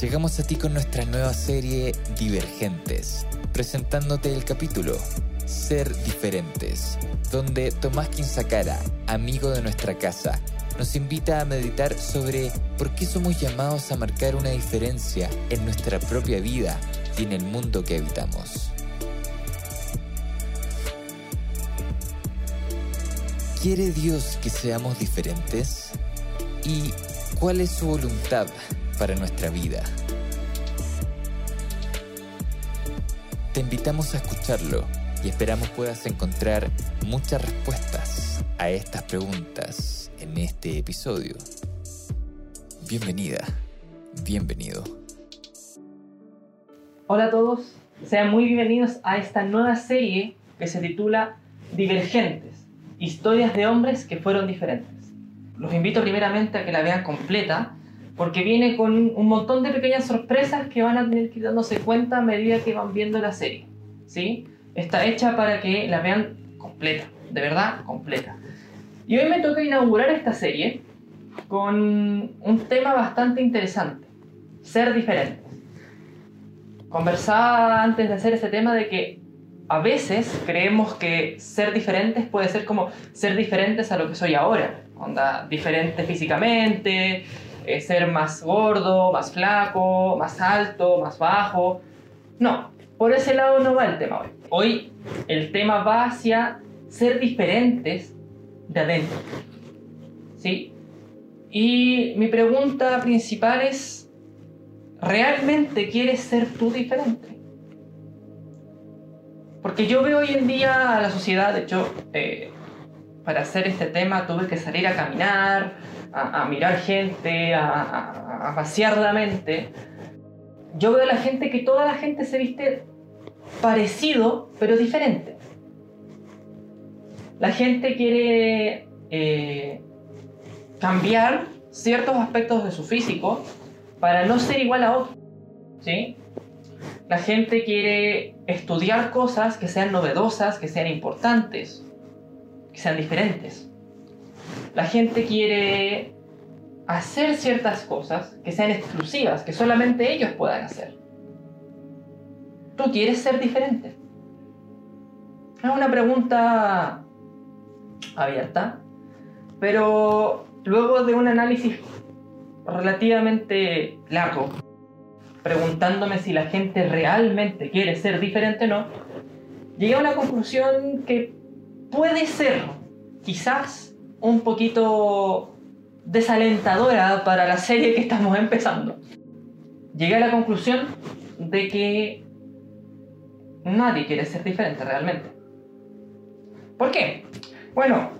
Llegamos a ti con nuestra nueva serie Divergentes, presentándote el capítulo Ser Diferentes, donde Tomás Quinzacara, amigo de nuestra casa, nos invita a meditar sobre por qué somos llamados a marcar una diferencia en nuestra propia vida y en el mundo que habitamos. ¿Quiere Dios que seamos diferentes? ¿Y cuál es su voluntad para nuestra vida. Te invitamos a escucharlo y esperamos puedas encontrar muchas respuestas a estas preguntas en este episodio. Bienvenida, bienvenido. Hola a todos, sean muy bienvenidos a esta nueva serie que se titula Divergentes, historias de hombres que fueron diferentes. Los invito primeramente a que la vean completa porque viene con un montón de pequeñas sorpresas que van a tener que dándose cuenta a medida que van viendo la serie. ¿sí? Está hecha para que la vean completa, de verdad completa. Y hoy me toca inaugurar esta serie con un tema bastante interesante, ser diferentes. Conversaba antes de hacer este tema de que a veces creemos que ser diferentes puede ser como ser diferentes a lo que soy ahora, onda diferente físicamente, eh, ser más gordo, más flaco, más alto, más bajo. No, por ese lado no va el tema hoy. Hoy el tema va hacia ser diferentes de adentro. ¿Sí? Y mi pregunta principal es, ¿realmente quieres ser tú diferente? Porque yo veo hoy en día a la sociedad, de hecho, eh, para hacer este tema tuve que salir a caminar, a, mirar gente, a, vaciar la mente, yo veo a la gente que toda la gente se viste parecido, pero diferente. La gente quiere eh, cambiar ciertos aspectos de su físico para no ser igual a otro. ¿sí? La gente quiere estudiar cosas que sean novedosas, que sean importantes, sean diferentes. La gente quiere hacer ciertas cosas que sean exclusivas, que solamente ellos puedan hacer. ¿Tú quieres ser diferente? Es una pregunta abierta, pero luego de un análisis relativamente largo, preguntándome si la gente realmente quiere ser diferente o no, llegué a una conclusión que puede ser, quizás, un poquito desalentadora para la serie que estamos empezando. Llegué a la conclusión de que nadie quiere ser diferente realmente. ¿Por qué? Bueno,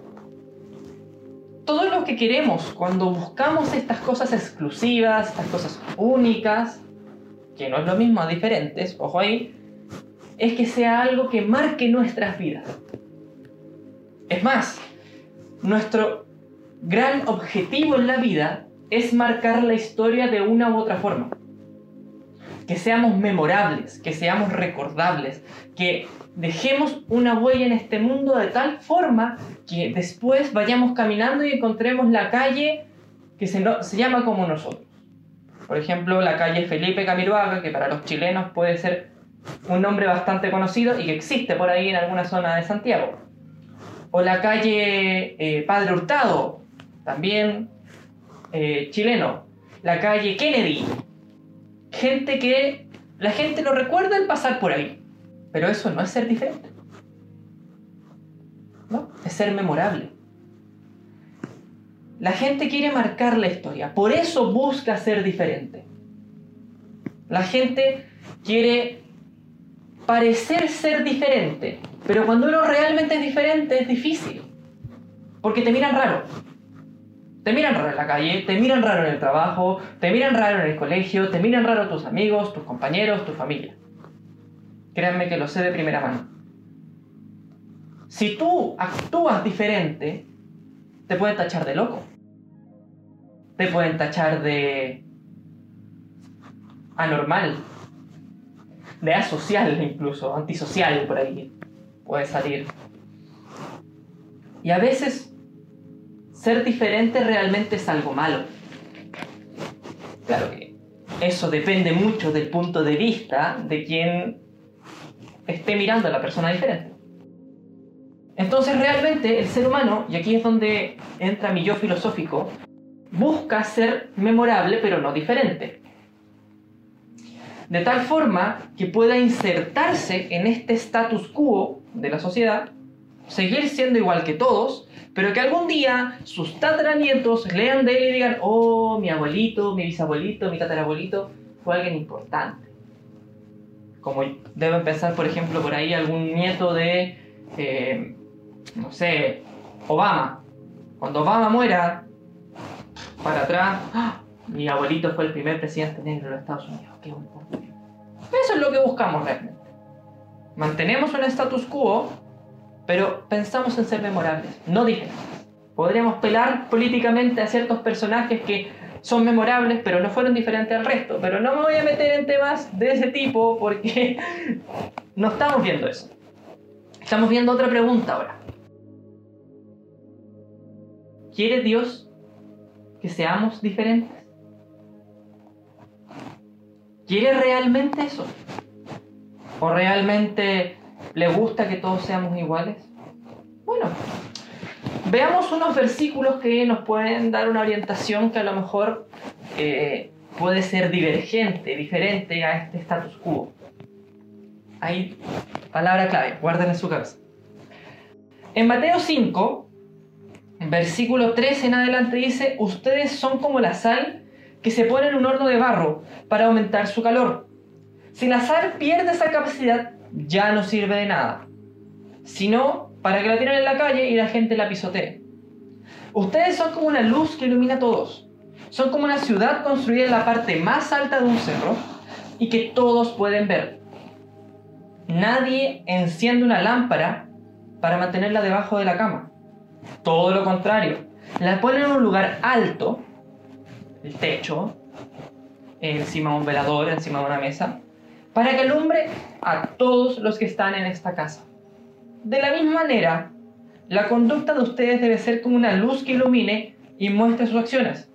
todo lo que queremos cuando buscamos estas cosas exclusivas, estas cosas únicas, que no es lo mismo a diferentes, ojo ahí, es que sea algo que marque nuestras vidas. Es más, nuestro gran objetivo en la vida es marcar la historia de una u otra forma. Que seamos memorables, que seamos recordables, que dejemos una huella en este mundo de tal forma que después vayamos caminando y encontremos la calle que se, se llama como nosotros. Por ejemplo, la calle Felipe Camiroaga, que para los chilenos puede ser un nombre bastante conocido y que existe por ahí en alguna zona de Santiago o la calle eh, Padre Hurtado, también eh, chileno, la calle Kennedy, gente que la gente lo recuerda al pasar por ahí, pero eso no es ser diferente, ¿no? Es ser memorable. La gente quiere marcar la historia, por eso busca ser diferente. La gente quiere parecer ser diferente, pero cuando uno realmente es diferente es difícil, porque te miran raro. Te miran raro en la calle, te miran raro en el trabajo, te miran raro en el colegio, te miran raro tus amigos, tus compañeros, tu familia. créanme que lo sé de primera mano. Si tú actúas diferente, te pueden tachar de loco. Te pueden tachar de anormal, de asocial incluso, antisocial por ahí puede salir. Y a veces ser diferente realmente es algo malo. Claro que eso depende mucho del punto de vista de quien esté mirando a la persona diferente. Entonces realmente el ser humano, y aquí es donde entra mi yo filosófico, busca ser memorable pero no diferente. De tal forma que pueda insertarse en este status quo de la sociedad, seguir siendo igual que todos, pero que algún día sus tataranietos lean de él y digan, oh, mi abuelito, mi bisabuelito, mi tatarabuelito fue alguien importante. Como deben pensar, por ejemplo, por ahí algún nieto de eh, no sé, Obama. Cuando Obama muera, para atrás, ¡ah! Mi abuelito fue el primer presidente negro de los Estados Unidos. Qué Eso es lo que buscamos realmente. Mantenemos un status quo, pero pensamos en ser memorables, no diferentes. Podríamos pelar políticamente a ciertos personajes que son memorables, pero no fueron diferentes al resto. Pero no me voy a meter en temas de ese tipo porque no estamos viendo eso. Estamos viendo otra pregunta ahora. ¿Quiere Dios que seamos diferentes? ¿Quiere realmente eso? ¿O realmente le gusta que todos seamos iguales? Bueno, veamos unos versículos que nos pueden dar una orientación que a lo mejor eh, puede ser divergente, diferente a este status quo. Ahí, palabra clave, guarden en su cabeza. En Mateo 5, versículo 3 en adelante dice, ustedes son como la sal que se pone en un horno de barro para aumentar su calor. Si la sal pierde esa capacidad, ya no sirve de nada, sino para que la tiren en la calle y la gente la pisotee. Ustedes son como una luz que ilumina a todos. Son como una ciudad construida en la parte más alta de un cerro y que todos pueden ver. Nadie enciende una lámpara para mantenerla debajo de la cama todo lo contrario. La ponen en un lugar alto, el techo, encima de un velador, encima de una mesa, para que alumbre a todos los que están en esta casa. De la misma manera, la conducta de ustedes debe ser como una luz que ilumine y muestre sus acciones.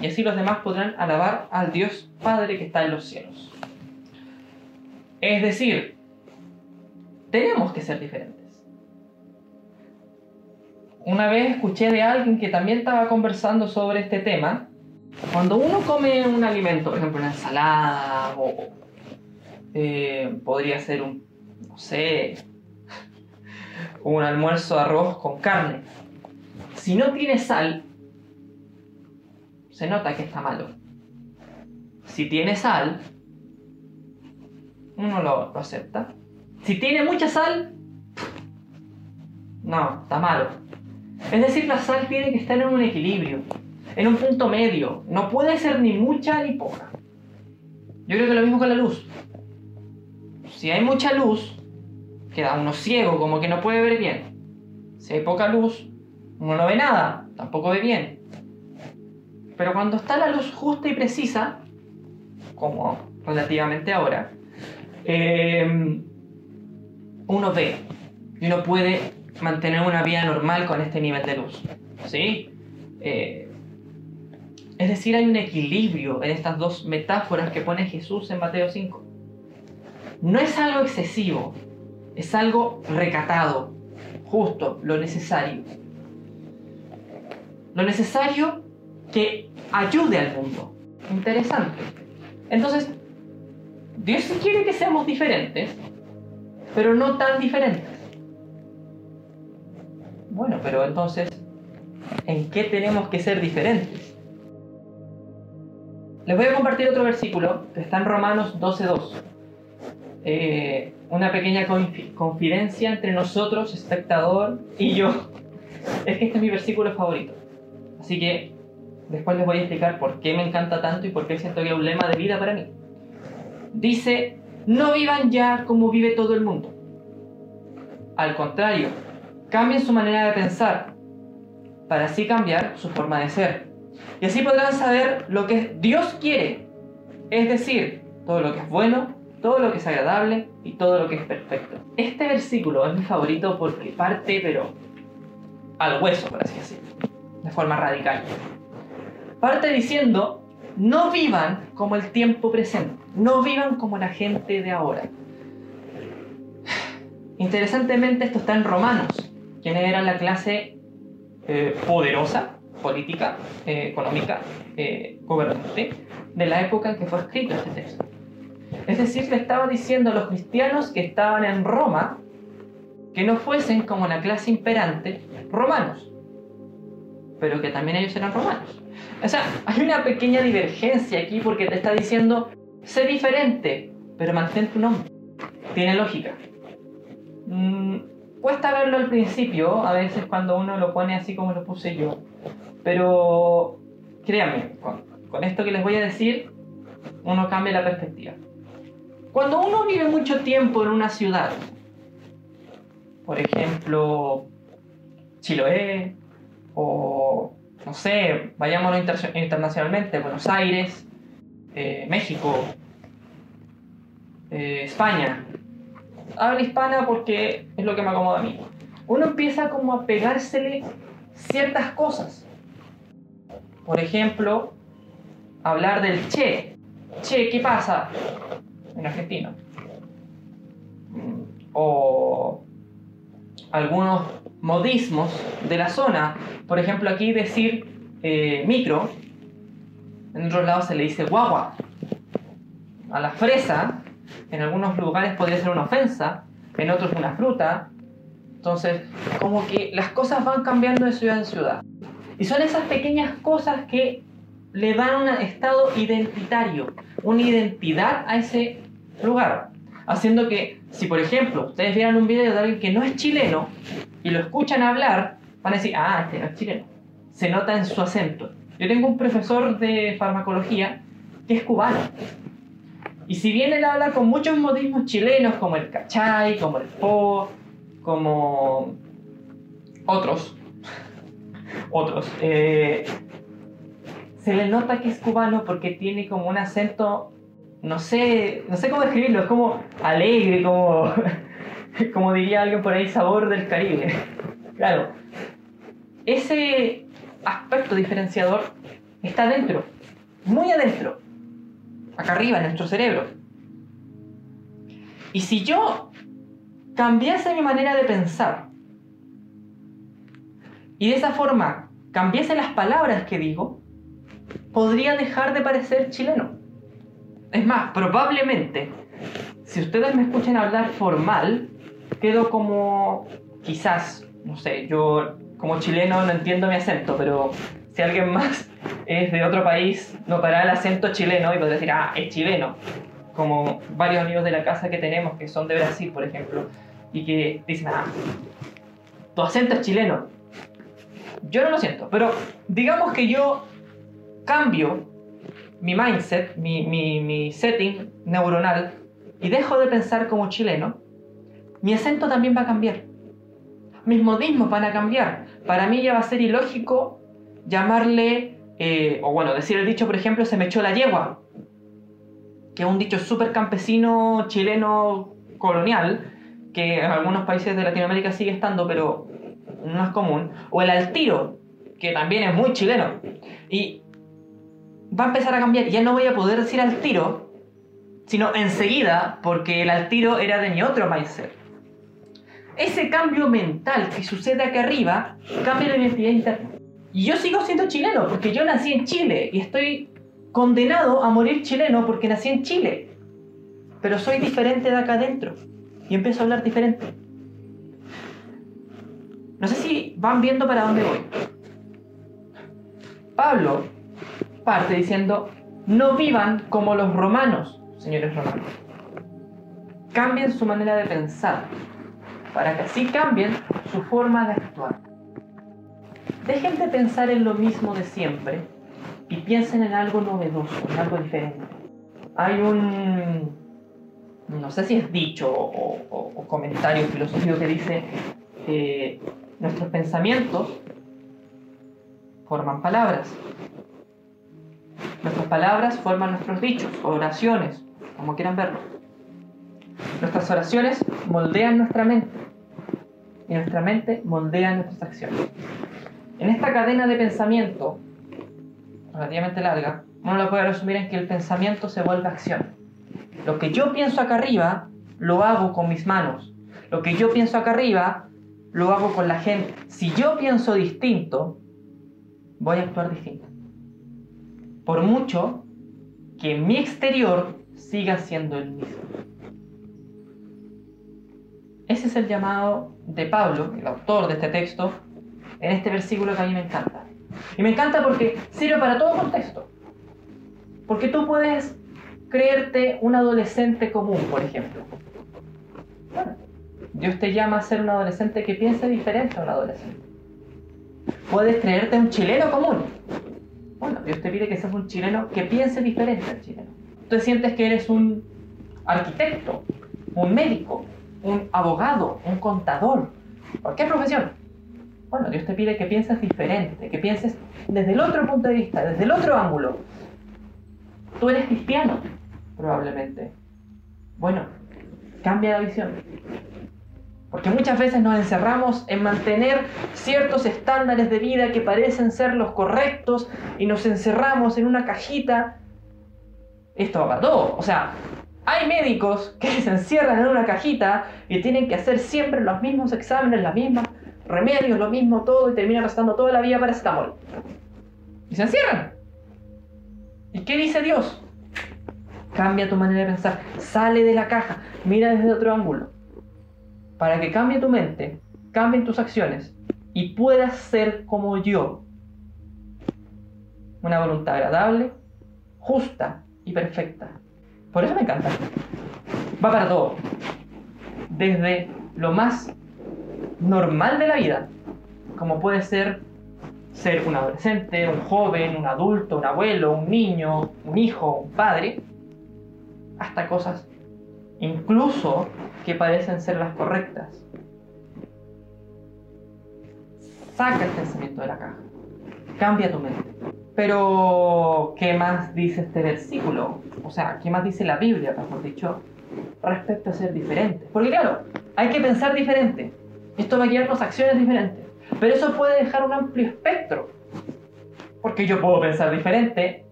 Y así los demás podrán alabar al Dios Padre que está en los cielos. Es decir, tenemos que ser diferentes una vez escuché de alguien que también estaba conversando sobre este tema. Cuando uno come un alimento, por ejemplo una ensalada o eh, podría ser un, no sé, un almuerzo de arroz con carne. Si no tiene sal, se nota que está malo. Si tiene sal, uno lo, lo acepta. Si tiene mucha sal, no, está malo. Es decir, la sal tiene que estar en un equilibrio, en un punto medio. No puede ser ni mucha ni poca. Yo creo que lo mismo con la luz. Si hay mucha luz, queda uno ciego, como que no puede ver bien. Si hay poca luz, uno no ve nada, tampoco ve bien. Pero cuando está la luz justa y precisa, como relativamente ahora, eh, uno ve y uno puede mantener una vida normal con este nivel de luz. ¿Sí? Eh, es decir, hay un equilibrio en estas dos metáforas que pone Jesús en Mateo 5. No es algo excesivo, es algo recatado, justo, lo necesario. Lo necesario que ayude al mundo. Interesante. Entonces, Dios quiere que seamos diferentes, pero no tan diferentes. Bueno, pero entonces, ¿en qué tenemos que ser diferentes? Les voy a compartir otro versículo que está en Romanos 12.2. Eh, una pequeña confidencia entre nosotros, espectador, y yo. Es que este es mi versículo favorito. Así que después les voy a explicar por qué me encanta tanto y por qué siento que es un lema de vida para mí. Dice no vivan ya como vive todo el mundo. Al contrario, cambien su manera de pensar para así cambiar su forma de ser. Y así podrán saber lo que Dios quiere, es decir, todo lo que es bueno, todo lo que es agradable y todo lo que es perfecto. Este versículo es mi favorito porque parte, pero al hueso, por así decirlo, de forma radical. Parte diciendo, no vivan como el tiempo presente, no vivan como la gente de ahora. Interesantemente esto está en Romanos, quienes eran la clase eh, poderosa, política, eh, económica, eh, gobernante, de la época en que fue escrito este texto. Es decir, le estaba diciendo a los cristianos que estaban en Roma que no fuesen como la clase imperante romanos, pero que también ellos eran romanos. O sea, hay una pequeña divergencia aquí porque te está diciendo, sé diferente, pero mantén tu nombre. Tiene lógica. Mm, cuesta verlo al principio, a veces cuando uno lo pone así como lo puse yo, pero créanme, con esto que les voy a decir, uno cambia la perspectiva. Cuando uno vive mucho tiempo en una ciudad, por ejemplo, Chiloé, o no sé, vayámonos internacionalmente, Buenos Aires, eh, México, eh, España. Habla hispana porque es lo que me acomoda a mí. Uno empieza como a pegársele ciertas cosas. Por ejemplo, hablar del che. Che, ¿qué pasa? en Argentina. Mm, o algunos modismos de la zona. Por ejemplo, aquí decir eh, micro, en otros lados se le dice guagua. A la fresa, en algunos lugares podría ser una ofensa, en otros una fruta. Entonces, como que las cosas van cambiando de ciudad en ciudad. Y son esas pequeñas cosas que le dan un estado identitario, una identidad a ese lugar. Haciendo que, si por ejemplo ustedes vieran un video de alguien que no es chileno y lo escuchan hablar, van a decir, ah, este no es chileno. Se nota en su acento. Yo tengo un profesor de farmacología que es cubano. Y si bien él habla con muchos modismos chilenos, como el cachay, como el po, como otros, otros, eh, se le nota que es cubano porque tiene como un acento no sé, no sé cómo describirlo, es como alegre, como, como diría alguien por ahí, sabor del Caribe. Claro, ese aspecto diferenciador está dentro, muy adentro, acá arriba en nuestro cerebro. Y si yo cambiase mi manera de pensar y de esa forma cambiase las palabras que digo, podría dejar de parecer chileno. Es más, probablemente, si ustedes me escuchan hablar formal, quedo como, quizás, no sé, yo como chileno no entiendo mi acento, pero si alguien más es de otro país, notará el acento chileno y podrá decir, ah, es chileno. Como varios amigos de la casa que tenemos que son de Brasil, por ejemplo, y que dicen, ah, tu acento es chileno. Yo no lo siento, pero digamos que yo cambio mi mindset, mi, mi, setting neuronal y dejo de pensar como chileno, mi acento también va a cambiar. Mis modismos van a cambiar. Para mí ya va a ser ilógico llamarle, eh, o bueno, decir el dicho, por ejemplo, se me echó la yegua, que es un dicho súper campesino, chileno, colonial, que en algunos países de Latinoamérica sigue estando, pero no es común. O el al tiro, que también es muy chileno. Y va a empezar a cambiar. Ya no voy a poder decir al tiro, sino enseguida, porque el al tiro era de mi otro mindset. Ese cambio mental que sucede aquí arriba cambia la identidad interna. Y yo sigo siendo chileno, porque yo nací en Chile y estoy condenado a morir chileno porque nací en Chile. Pero soy diferente de acá adentro y empiezo a hablar diferente. No sé si van viendo para dónde voy. Pablo parte diciendo, no vivan como los romanos, señores romanos. Cambien su manera de pensar, para que así cambien su forma de actuar. Dejen de pensar en lo mismo de siempre y piensen en algo novedoso, en algo diferente. Hay un no sé si es dicho o, comentario filosófico que dice que nuestros pensamientos forman palabras. Nuestras palabras forman nuestros dichos oraciones, como quieran verlo. Nuestras oraciones moldean nuestra mente y nuestra mente moldea nuestras acciones. En esta cadena de pensamiento relativamente larga, uno lo puede resumir en que el pensamiento se vuelve acción. Lo que yo pienso acá arriba, lo hago con mis manos. Lo que yo pienso acá arriba, lo hago con la gente. Si yo pienso distinto, voy a actuar distinto. Por mucho que mi exterior siga siendo el mismo. Ese es el llamado de Pablo, el autor de este texto, en este versículo que a mí me encanta. Y me encanta porque sirve para todo contexto. Porque tú puedes creerte un adolescente común, por ejemplo. Bueno, Dios te llama a ser un adolescente que piense diferente a un adolescente. Puedes creerte un chileno común. Bueno, Dios te pide que seas un chileno que piense diferente al chileno. Tú sientes que eres un arquitecto, un médico, un abogado, un contador, cualquier profesión. Bueno, Dios te pide que pienses diferente, que pienses desde el otro punto de vista, desde el otro ángulo. Tú eres cristiano, probablemente. Bueno, cambia la visión. Porque muchas veces nos encerramos en mantener ciertos estándares de vida que parecen ser los correctos y nos encerramos en una cajita. Esto va para todo. O sea, hay médicos que se encierran en una cajita y tienen que hacer siempre los mismos exámenes, los mismos remedios, lo mismo todo y terminan gastando toda la vida para estamol. Y se encierran. ¿Y qué dice Dios? Cambia tu manera de pensar, sale de la caja, mira desde otro ángulo, para que cambie tu mente, cambien tus acciones y puedas ser como yo. Una voluntad agradable, justa y perfecta. Por eso me encanta. Va para todo. Desde lo más normal de la vida, como puede ser ser un adolescente, un joven, un adulto, un abuelo, un niño, un hijo, un padre, hasta cosas incluso que parecen ser las correctas. Saca el pensamiento de la caja. Cambia tu mente. Pero, ¿qué más dice este versículo? O sea, ¿qué más dice la Biblia, mejor dicho, respecto a ser diferente? Porque claro, hay que pensar diferente. Esto va a guiarnos acciones diferentes. Pero eso puede dejar un amplio espectro. Porque yo puedo pensar diferente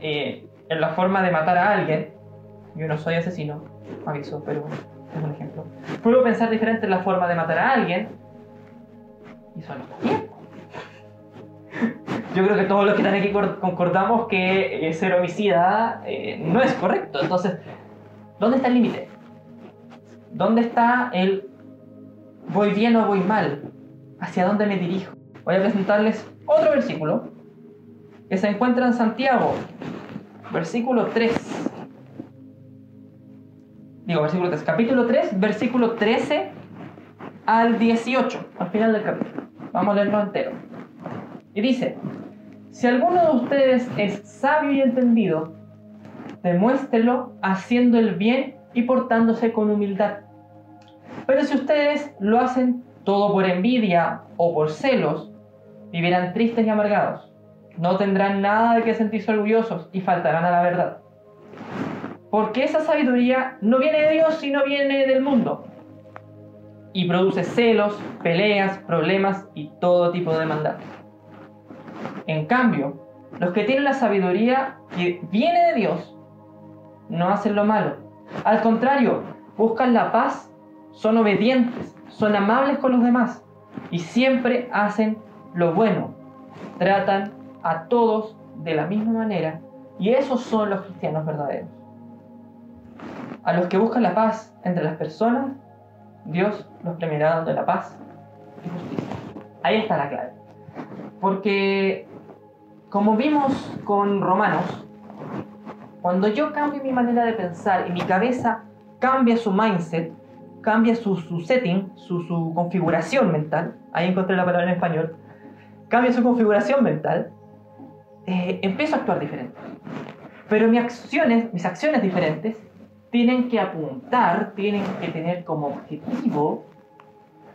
eh, en la forma de matar a alguien. Yo no soy asesino, aviso, pero es un ejemplo. Puedo pensar diferente en la forma de matar a alguien. Y eso no está bien. Yo creo que todos los que están aquí cor- concordamos que eh, ser homicida eh, no es correcto. Entonces, ¿dónde está el límite? ¿Dónde está el voy bien o voy mal? ¿Hacia dónde me dirijo? Voy a presentarles otro versículo que se encuentra en Santiago, versículo 3. Digo, versículo 3, capítulo 3, versículo 13 al 18, al final del capítulo. Vamos a leerlo entero. Y dice, si alguno de ustedes es sabio y entendido, demuéstrelo haciendo el bien y portándose con humildad. Pero si ustedes lo hacen todo por envidia o por celos, vivirán tristes y amargados. No tendrán nada de qué sentirse orgullosos y faltarán a la verdad. Porque esa sabiduría no viene de Dios, sino viene del mundo. Y produce celos, peleas, problemas y todo tipo de maldad. En cambio, los que tienen la sabiduría que viene de Dios, no hacen lo malo. Al contrario, buscan la paz, son obedientes, son amables con los demás y siempre hacen lo bueno. Tratan a todos de la misma manera y esos son los cristianos verdaderos. A los que buscan la paz entre las personas, Dios los premiará dando la paz y justicia. Ahí está la clave. Porque, como vimos con Romanos, cuando yo cambio mi manera de pensar y mi cabeza cambia su mindset, cambia su, su setting, su, su configuración mental, ahí encontré la palabra en español, cambia su configuración mental, eh, empiezo a actuar diferente. Pero mis acciones, mis acciones diferentes tienen que apuntar, tienen que tener como objetivo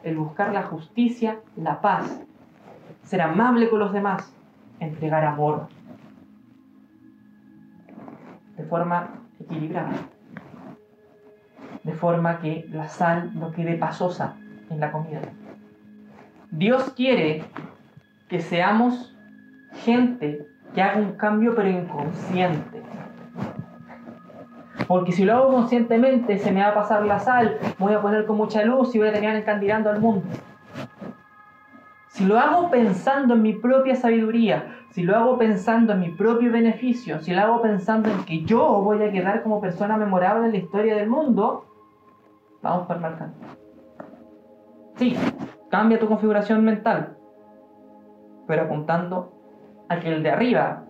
el buscar la justicia, la paz, ser amable con los demás, entregar amor de forma equilibrada, de forma que la sal no quede pasosa en la comida. Dios quiere que seamos gente que haga un cambio pero inconsciente. Porque si lo hago conscientemente se me va a pasar la sal, voy a poner con mucha luz y voy a terminar encandilando al mundo. Si lo hago pensando en mi propia sabiduría, si lo hago pensando en mi propio beneficio, si lo hago pensando en que yo voy a quedar como persona memorable en la historia del mundo, vamos mal camino. Sí, cambia tu configuración mental, pero apuntando a que el de arriba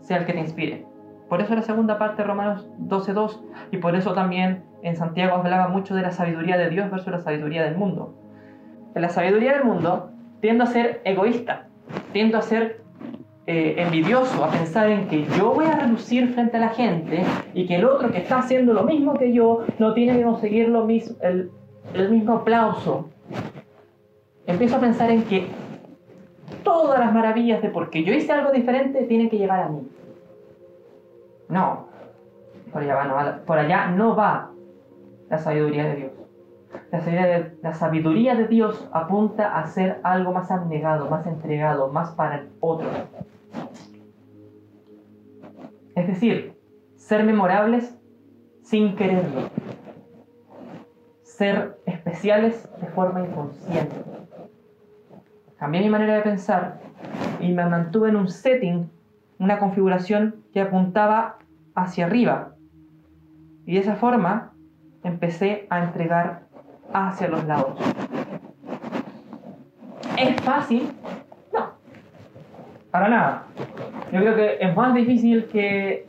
sea el que te inspire. Por eso la segunda parte de Romanos 12.2 y por eso también en Santiago hablaba mucho de la sabiduría de Dios versus la sabiduría del mundo. La sabiduría del mundo tiendo a ser egoísta, tiendo a ser eh, envidioso, a pensar en que yo voy a reducir frente a la gente y que el otro que está haciendo lo mismo que yo no tiene que conseguir lo mismo, el, el mismo aplauso. Empiezo a pensar en que todas las maravillas de porque yo hice algo diferente tienen que llegar a mí. No, por allá, no va, por allá no va la sabiduría de Dios. La sabiduría, de, la sabiduría de Dios apunta a ser algo más abnegado, más entregado, más para el otro. Es decir, ser memorables sin quererlo. Ser especiales de forma inconsciente. Cambié mi manera de pensar y me mantuve en un setting, una configuración que apuntaba hacia arriba. Y de esa forma empecé a entregar hacia los lados. ¿Es fácil? No, para nada. Yo creo que es más difícil que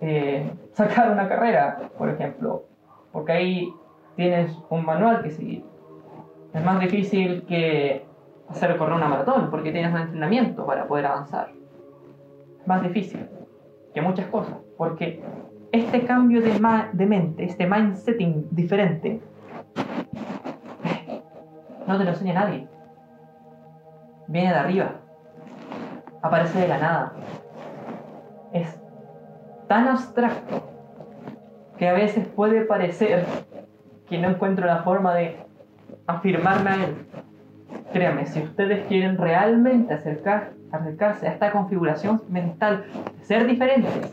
eh, sacar una carrera, por ejemplo, porque ahí tienes un manual que seguir. Es más difícil que hacer correr una maratón, porque tienes un entrenamiento para poder avanzar. Más difícil que muchas cosas, porque este cambio de, de mente, este mindsetting diferente, no te lo enseña nadie. Viene de arriba. Aparece de la nada. Es tan abstracto que a veces puede parecer que no encuentro la forma de afirmarme a él. Créanme, si ustedes quieren realmente acercar, acercarse a esta configuración mental, ser diferentes,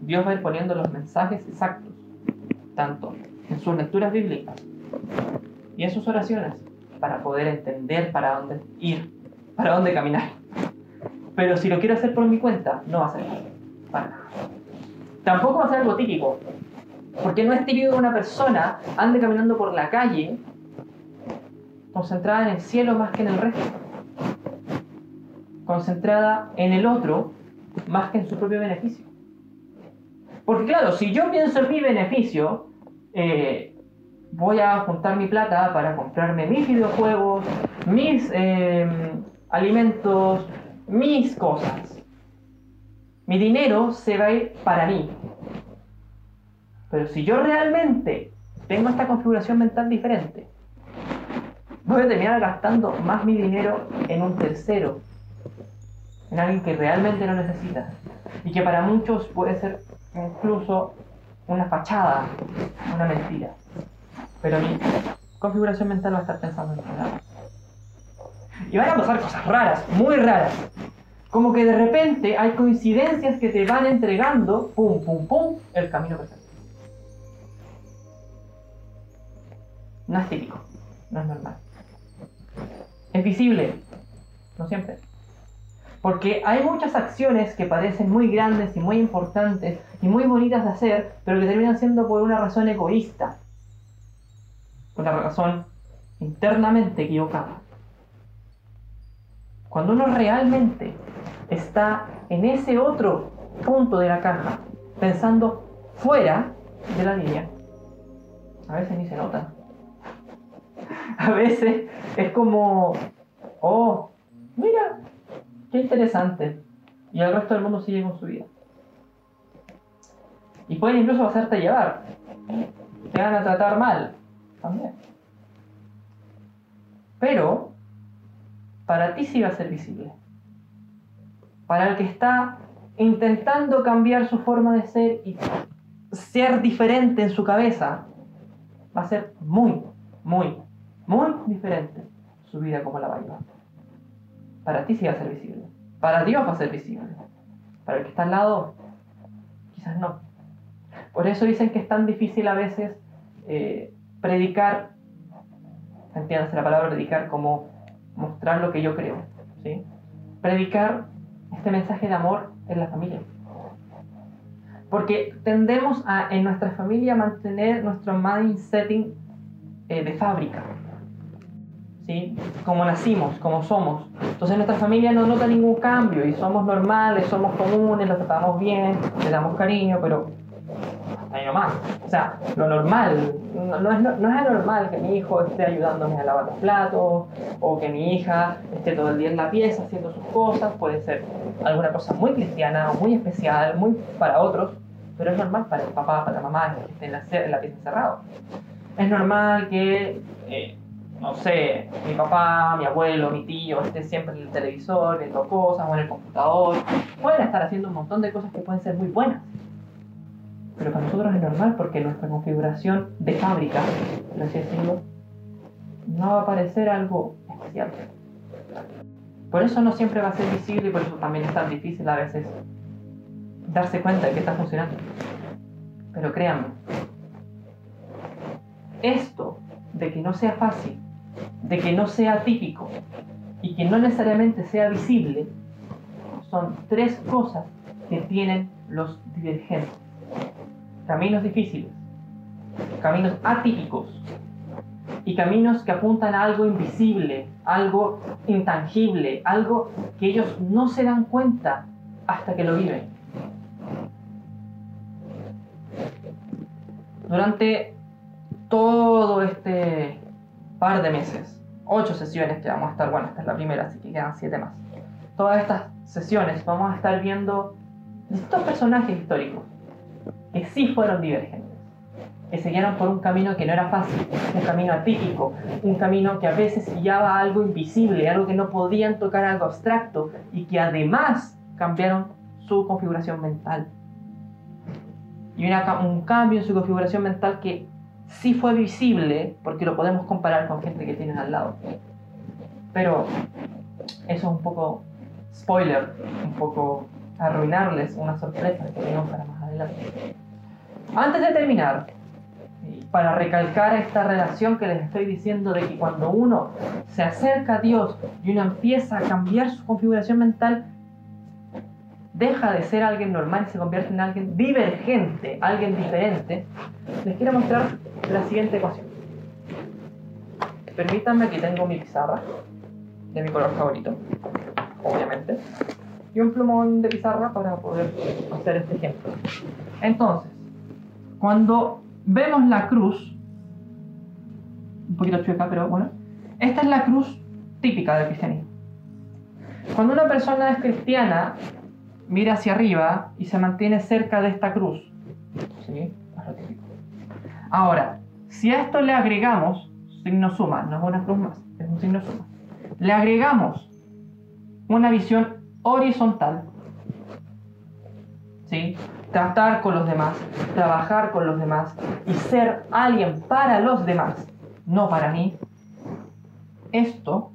Dios va a ir poniendo los mensajes exactos, tanto en sus lecturas bíblicas y en sus oraciones, para poder entender para dónde ir, para dónde caminar. Pero si lo quiero hacer por mi cuenta, no va a ser para nada. Tampoco va a ser algo típico, porque no es típico que una persona ande caminando por la calle concentrada en el cielo más que en el resto, concentrada en el otro más que en su propio beneficio. Porque claro, si yo pienso en mi beneficio, eh, voy a juntar mi plata para comprarme mis videojuegos, mis em, alimentos, mis cosas. Mi dinero se va a ir para mí. Pero si yo realmente tengo esta configuración mental diferente, voy a terminar gastando más mi dinero en un tercero, en alguien que realmente lo necesita y que para muchos puede ser incluso una fachada, una mentira. Pero mi configuración mental va a estar pensando en nada. Y van a pasar cosas raras, muy raras. Como que de repente hay coincidencias que te van entregando, pum, pum, pum, el camino perfecto. No es típico, no es normal. Es visible, no siempre. Porque hay muchas acciones que parecen muy grandes y muy importantes y muy bonitas de hacer, pero que terminan siendo por una razón egoísta. Una razón internamente equivocada. Cuando uno realmente está en ese otro punto de la caja, pensando fuera de la línea, a veces ni se nota. A veces es como, oh, mira, qué interesante. Y el resto del mundo sigue con su vida. Y pueden incluso hacerte llevar. Te van a tratar mal. También. Pero, para ti sí va a ser visible. Para el que está intentando cambiar su forma de ser y ser diferente en su cabeza, va a ser muy, muy, muy diferente su vida como la va. Para ti sí va a ser visible. Para Dios va a ser visible. Para el que está al lado, quizás no. Por eso dicen que es tan difícil a veces eh, predicar, entiéndase la palabra predicar como mostrar lo que yo creo. ¿sí? Predicar este mensaje de amor en la familia. Porque tendemos a, en nuestra familia mantener nuestro mind setting eh, de fábrica. ¿Sí? Como nacimos, como somos. Entonces nuestra familia no nota ningún cambio y somos normales, somos comunes, nos tratamos bien, le damos cariño, pero ahí nomás. O sea, lo normal, no, es, no, es anormal que mi hijo esté ayudándome a lavar los platos o que mi hija esté todo el día en la pieza haciendo sus cosas, puede ser alguna cosa muy cristiana muy especial, muy para otros, pero es normal para el papá, para la mamá que esté en la, en la pieza encerrado. Es normal que, eh, no sé, mi papá, mi abuelo, mi tío esté siempre en el televisor viendo cosas o en el computador. Pueden estar haciendo un montón de cosas que pueden ser muy buenas. Pero para nosotros es normal porque nuestra configuración de fábrica, por así decirlo, no va a parecer algo especial. Por eso no siempre va a ser visible y por eso también es tan difícil a veces darse cuenta de que está funcionando. Pero créanme, esto de que no sea fácil, de que no sea típico y que no necesariamente sea visible, son tres cosas que tienen los divergentes. Caminos difíciles, caminos atípicos y caminos que apuntan a algo invisible, algo intangible, algo que ellos no se dan cuenta hasta que lo viven. Durante todo este par de meses, ocho sesiones que vamos a estar, bueno, esta es la primera, así que quedan siete más. Todas estas sesiones vamos a estar viendo distintos personajes históricos que sí fueron divergentes, que seguían por un camino que no era fácil, un camino atípico, un camino que a veces guiaba algo invisible, algo que no podían tocar, algo abstracto, y que además cambiaron su configuración mental. Y un cambio en su configuración mental que sí fue visible, porque lo podemos comparar con gente que tienen al lado. Pero eso es un poco spoiler, un poco arruinarles una sorpresa que tenemos para más adelante. Antes de terminar, para recalcar esta relación que les estoy diciendo de que cuando uno se acerca a Dios y uno empieza a cambiar su configuración mental, deja de ser alguien normal y se convierte en alguien divergente, alguien diferente, les quiero mostrar la siguiente ecuación. Permítanme, aquí tengo mi pizarra, de mi color favorito, obviamente, y un plumón de pizarra para poder hacer este ejemplo. Entonces, cuando vemos la cruz, un poquito chueca, pero bueno, esta es la cruz típica del cristianismo. Cuando una persona es cristiana, mira hacia arriba y se mantiene cerca de esta cruz. ¿Sí? Ahora, si a esto le agregamos signo suma, no es una cruz más, es un signo suma, le agregamos una visión horizontal, ¿sí? tratar con los demás, trabajar con los demás y ser alguien para los demás, no para mí, esto,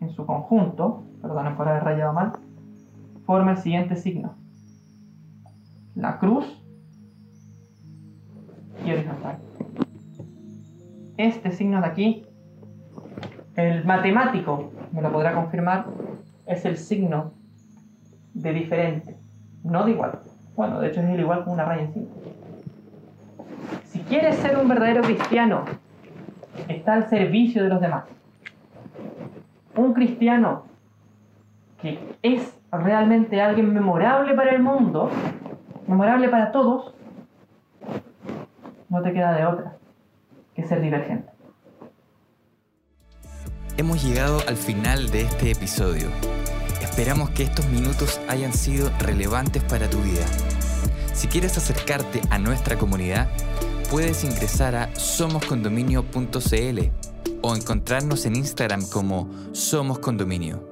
en su conjunto, perdonen por haber rayado mal, forma el siguiente signo. La cruz y horizontal. Este signo de aquí, el matemático me lo podrá confirmar, es el signo de diferente, no de igual. Bueno, de hecho es el igual con una raya encima. Si quieres ser un verdadero cristiano, está al servicio de los demás. Un cristiano que es realmente alguien memorable para el mundo, memorable para todos, no te queda de otra que ser divergente. Hemos llegado al final de este episodio. Esperamos que estos minutos hayan sido relevantes para tu vida. Si quieres acercarte a nuestra comunidad, puedes ingresar a somoscondominio.cl o encontrarnos en Instagram como Somos Condominio.